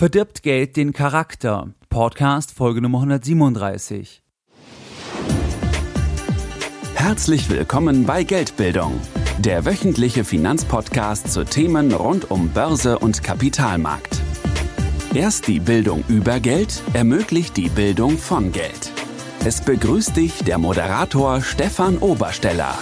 Verdirbt Geld den Charakter? Podcast Folge Nummer 137. Herzlich willkommen bei Geldbildung, der wöchentliche Finanzpodcast zu Themen rund um Börse und Kapitalmarkt. Erst die Bildung über Geld ermöglicht die Bildung von Geld. Es begrüßt dich der Moderator Stefan Obersteller.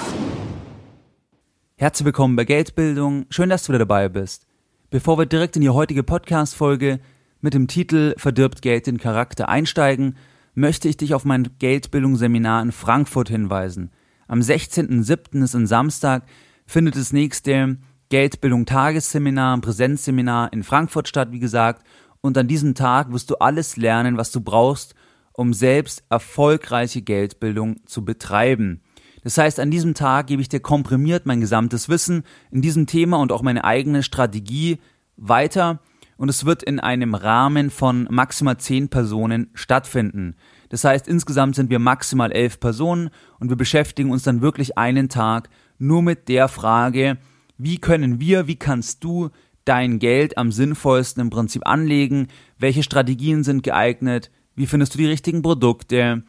Herzlich willkommen bei Geldbildung. Schön, dass du wieder dabei bist. Bevor wir direkt in die heutige Podcast-Folge mit dem Titel Verdirbt Geld den Charakter einsteigen, möchte ich dich auf mein Geldbildungsseminar in Frankfurt hinweisen. Am 16.07. ist ein Samstag, findet das nächste Geldbildung Tagesseminar, Präsenzseminar in Frankfurt statt, wie gesagt. Und an diesem Tag wirst du alles lernen, was du brauchst, um selbst erfolgreiche Geldbildung zu betreiben. Das heißt, an diesem Tag gebe ich dir komprimiert mein gesamtes Wissen in diesem Thema und auch meine eigene Strategie weiter. Und es wird in einem Rahmen von maximal zehn Personen stattfinden. Das heißt, insgesamt sind wir maximal elf Personen und wir beschäftigen uns dann wirklich einen Tag nur mit der Frage, wie können wir, wie kannst du dein Geld am sinnvollsten im Prinzip anlegen, welche Strategien sind geeignet, wie findest du die richtigen Produkte,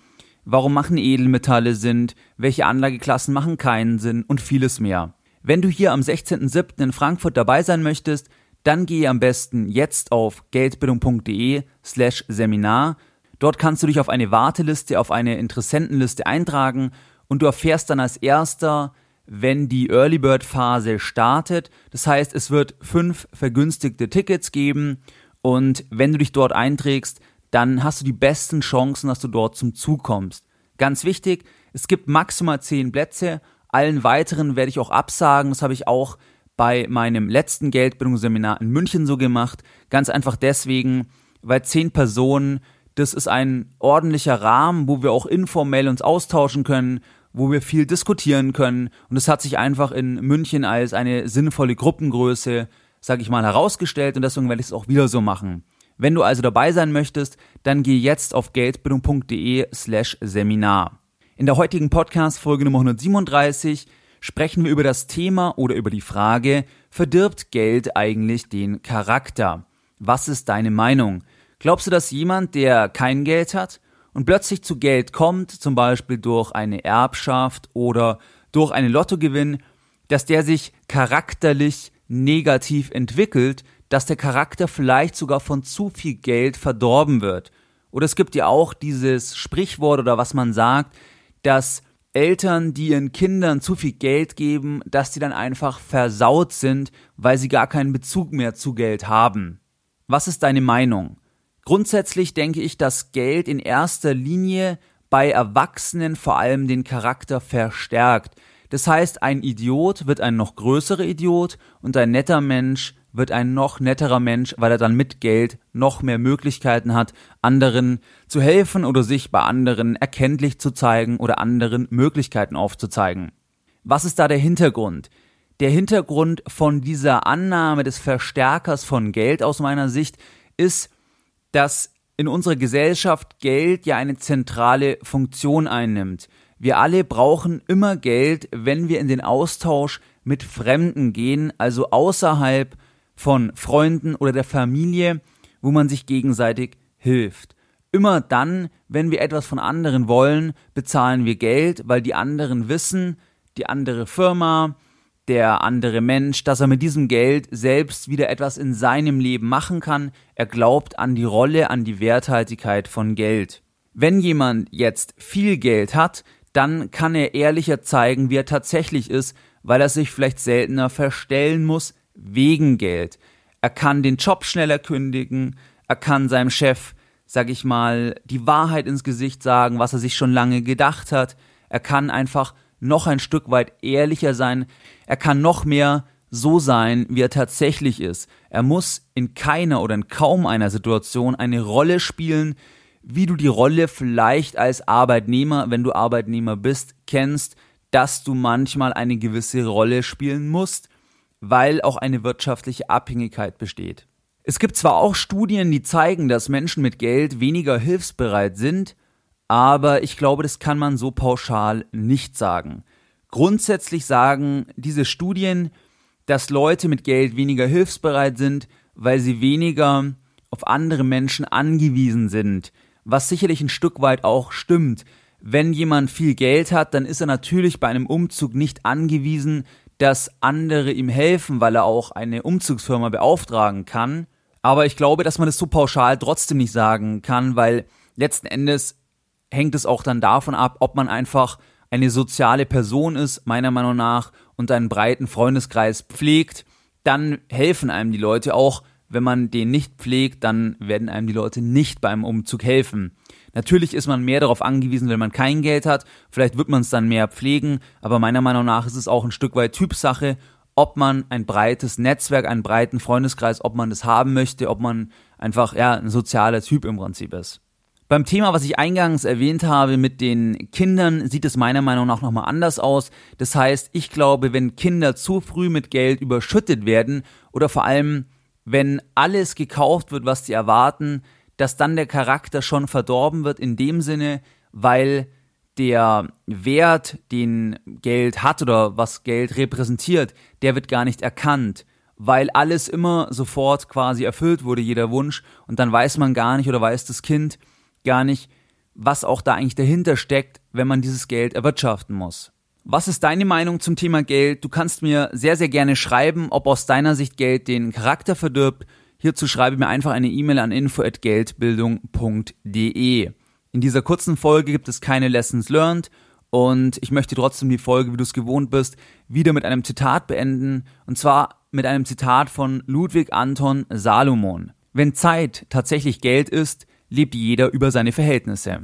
warum machen Edelmetalle Sinn, welche Anlageklassen machen keinen Sinn und vieles mehr. Wenn du hier am 16.07. in Frankfurt dabei sein möchtest, dann gehe am besten jetzt auf geldbildung.de slash Seminar. Dort kannst du dich auf eine Warteliste, auf eine Interessentenliste eintragen und du erfährst dann als erster, wenn die Early Bird Phase startet. Das heißt, es wird fünf vergünstigte Tickets geben und wenn du dich dort einträgst, dann hast du die besten Chancen, dass du dort zum Zug kommst. Ganz wichtig, es gibt maximal zehn Plätze. Allen weiteren werde ich auch absagen. Das habe ich auch bei meinem letzten Geldbildungsseminar in München so gemacht. Ganz einfach deswegen, weil zehn Personen, das ist ein ordentlicher Rahmen, wo wir auch informell uns austauschen können, wo wir viel diskutieren können. Und es hat sich einfach in München als eine sinnvolle Gruppengröße, sag ich mal, herausgestellt und deswegen werde ich es auch wieder so machen. Wenn du also dabei sein möchtest, dann geh jetzt auf geldbildung.de slash Seminar. In der heutigen Podcast-Folge Nummer 137 sprechen wir über das Thema oder über die Frage, verdirbt Geld eigentlich den Charakter? Was ist deine Meinung? Glaubst du, dass jemand, der kein Geld hat und plötzlich zu Geld kommt, zum Beispiel durch eine Erbschaft oder durch einen Lottogewinn, dass der sich charakterlich negativ entwickelt, dass der Charakter vielleicht sogar von zu viel Geld verdorben wird. Oder es gibt ja auch dieses Sprichwort oder was man sagt, dass Eltern, die ihren Kindern zu viel Geld geben, dass die dann einfach versaut sind, weil sie gar keinen Bezug mehr zu Geld haben. Was ist deine Meinung? Grundsätzlich denke ich, dass Geld in erster Linie bei Erwachsenen vor allem den Charakter verstärkt. Das heißt, ein Idiot wird ein noch größerer Idiot und ein netter Mensch wird ein noch netterer Mensch, weil er dann mit Geld noch mehr Möglichkeiten hat, anderen zu helfen oder sich bei anderen erkenntlich zu zeigen oder anderen Möglichkeiten aufzuzeigen. Was ist da der Hintergrund? Der Hintergrund von dieser Annahme des Verstärkers von Geld aus meiner Sicht ist, dass in unserer Gesellschaft Geld ja eine zentrale Funktion einnimmt. Wir alle brauchen immer Geld, wenn wir in den Austausch mit Fremden gehen, also außerhalb von Freunden oder der Familie, wo man sich gegenseitig hilft. Immer dann, wenn wir etwas von anderen wollen, bezahlen wir Geld, weil die anderen wissen, die andere Firma, der andere Mensch, dass er mit diesem Geld selbst wieder etwas in seinem Leben machen kann. Er glaubt an die Rolle, an die Werthaltigkeit von Geld. Wenn jemand jetzt viel Geld hat, dann kann er ehrlicher zeigen, wie er tatsächlich ist, weil er sich vielleicht seltener verstellen muss, wegen Geld. Er kann den Job schneller kündigen, er kann seinem Chef, sag ich mal, die Wahrheit ins Gesicht sagen, was er sich schon lange gedacht hat. Er kann einfach noch ein Stück weit ehrlicher sein. Er kann noch mehr so sein, wie er tatsächlich ist. Er muss in keiner oder in kaum einer Situation eine Rolle spielen, wie du die Rolle vielleicht als Arbeitnehmer, wenn du Arbeitnehmer bist, kennst, dass du manchmal eine gewisse Rolle spielen musst, weil auch eine wirtschaftliche Abhängigkeit besteht. Es gibt zwar auch Studien, die zeigen, dass Menschen mit Geld weniger hilfsbereit sind, aber ich glaube, das kann man so pauschal nicht sagen. Grundsätzlich sagen diese Studien, dass Leute mit Geld weniger hilfsbereit sind, weil sie weniger auf andere Menschen angewiesen sind, was sicherlich ein Stück weit auch stimmt. Wenn jemand viel Geld hat, dann ist er natürlich bei einem Umzug nicht angewiesen, dass andere ihm helfen, weil er auch eine Umzugsfirma beauftragen kann. Aber ich glaube, dass man das so pauschal trotzdem nicht sagen kann, weil letzten Endes hängt es auch dann davon ab, ob man einfach eine soziale Person ist, meiner Meinung nach, und einen breiten Freundeskreis pflegt, dann helfen einem die Leute auch. Wenn man den nicht pflegt, dann werden einem die Leute nicht beim Umzug helfen. Natürlich ist man mehr darauf angewiesen, wenn man kein Geld hat. Vielleicht wird man es dann mehr pflegen, aber meiner Meinung nach ist es auch ein Stück weit Typsache, ob man ein breites Netzwerk, einen breiten Freundeskreis, ob man das haben möchte, ob man einfach ja ein sozialer Typ im Prinzip ist. Beim Thema, was ich eingangs erwähnt habe mit den Kindern, sieht es meiner Meinung nach nochmal anders aus. Das heißt, ich glaube, wenn Kinder zu früh mit Geld überschüttet werden oder vor allem, wenn alles gekauft wird, was sie erwarten, dass dann der Charakter schon verdorben wird in dem Sinne, weil der Wert, den Geld hat oder was Geld repräsentiert, der wird gar nicht erkannt weil alles immer sofort quasi erfüllt wurde, jeder Wunsch, und dann weiß man gar nicht oder weiß das Kind, gar nicht, was auch da eigentlich dahinter steckt, wenn man dieses Geld erwirtschaften muss. Was ist deine Meinung zum Thema Geld? Du kannst mir sehr, sehr gerne schreiben, ob aus deiner Sicht Geld den Charakter verdirbt. Hierzu schreibe mir einfach eine E-Mail an info@geldbildung.de. In dieser kurzen Folge gibt es keine Lessons learned und ich möchte trotzdem die Folge, wie du es gewohnt bist, wieder mit einem Zitat beenden und zwar mit einem Zitat von Ludwig Anton Salomon. Wenn Zeit tatsächlich Geld ist, lebt jeder über seine Verhältnisse.